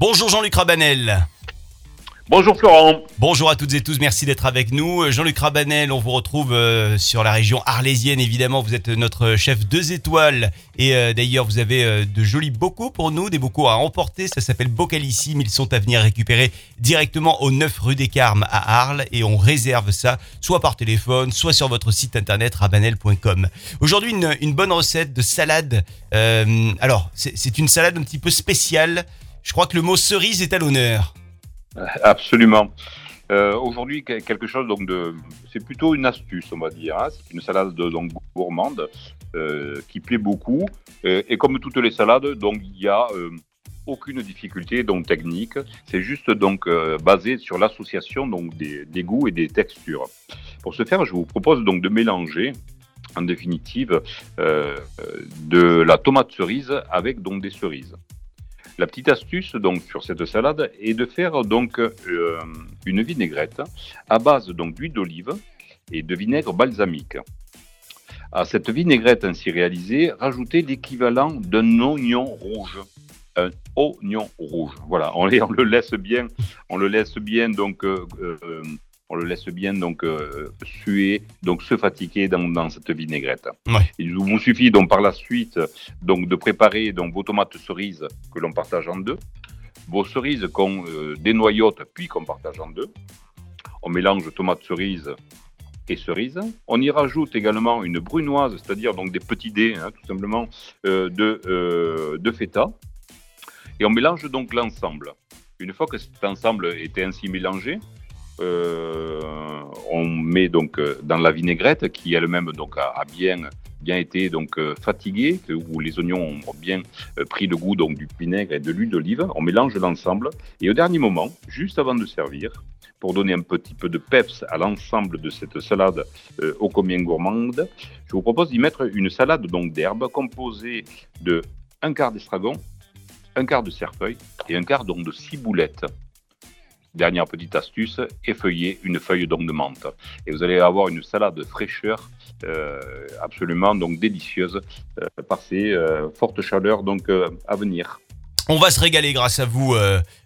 Bonjour Jean-Luc Rabanel. Bonjour Florent. Bonjour à toutes et tous, merci d'être avec nous. Euh, Jean-Luc Rabanel, on vous retrouve euh, sur la région arlésienne évidemment. Vous êtes notre chef deux étoiles et euh, d'ailleurs vous avez de jolis bocaux pour nous, des bocaux à emporter. Ça s'appelle Bocalissime. Ils sont à venir récupérer directement au 9 rue des Carmes à Arles et on réserve ça soit par téléphone, soit sur votre site internet rabanel.com. Aujourd'hui une, une bonne recette de salade. Euh, alors c'est c'est une salade un petit peu spéciale. Je crois que le mot cerise est à l'honneur. Absolument. Euh, Aujourd'hui, que- quelque chose donc de, c'est plutôt une astuce, on va dire. hein. C'est une salade de- donc gourmande euh, qui plaît beaucoup. Et comme toutes les salades, donc il y a euh, aucune difficulté donc technique. C'est juste donc basé sur l'association donc des, des goûts et des textures. Pour ce faire, je vous propose donc de mélanger. En définitive, de la tomate cerise avec donc des cerises. La petite astuce donc sur cette salade est de faire donc euh, une vinaigrette à base donc d'huile d'olive et de vinaigre balsamique. À cette vinaigrette ainsi réalisée, rajoutez l'équivalent d'un oignon rouge. Un oignon rouge. Voilà, on, le laisse bien, on le laisse bien donc, euh, euh, on le laisse bien donc euh, suer, donc se fatiguer dans, dans cette vinaigrette. Ouais. Il vous suffit donc par la suite donc de préparer donc vos tomates cerises que l'on partage en deux, vos cerises qu'on euh, dénoyote puis qu'on partage en deux. On mélange tomates cerises et cerises. On y rajoute également une brunoise, c'est-à-dire donc des petits dés, hein, tout simplement, euh, de, de feta. Et on mélange donc l'ensemble. Une fois que cet ensemble était ainsi mélangé, euh, on met donc euh, dans la vinaigrette qui elle-même donc a, bien bien été donc euh, fatiguée, où les oignons ont bien pris le goût donc du vinaigre et de l'huile d'olive. On mélange l'ensemble et au dernier moment, juste avant de servir, pour donner un petit peu de peps à l'ensemble de cette salade euh, ô combien gourmande, je vous propose d'y mettre une salade donc d'herbes composée de un quart d'estragon, un quart de cerfeuil et un quart donc de ciboulette. Dernière petite astuce, effeuiller une feuille donc de menthe. Et vous allez avoir une salade de fraîcheur euh, absolument donc délicieuse euh, par ces euh, fortes chaleurs donc euh, à venir. On va se régaler grâce à vous,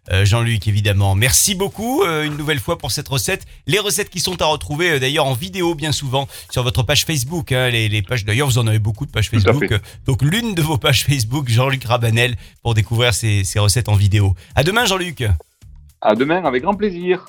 Jean-Luc, évidemment. Merci beaucoup une nouvelle fois pour cette recette. Les recettes qui sont à retrouver d'ailleurs en vidéo bien souvent sur votre page Facebook. hein, les, les pages d'ailleurs, vous en avez beaucoup de pages Facebook. Donc l'une de vos pages Facebook, Jean-Luc Rabanel, pour découvrir ces, ces recettes en vidéo. À demain, Jean-Luc. À demain avec grand plaisir.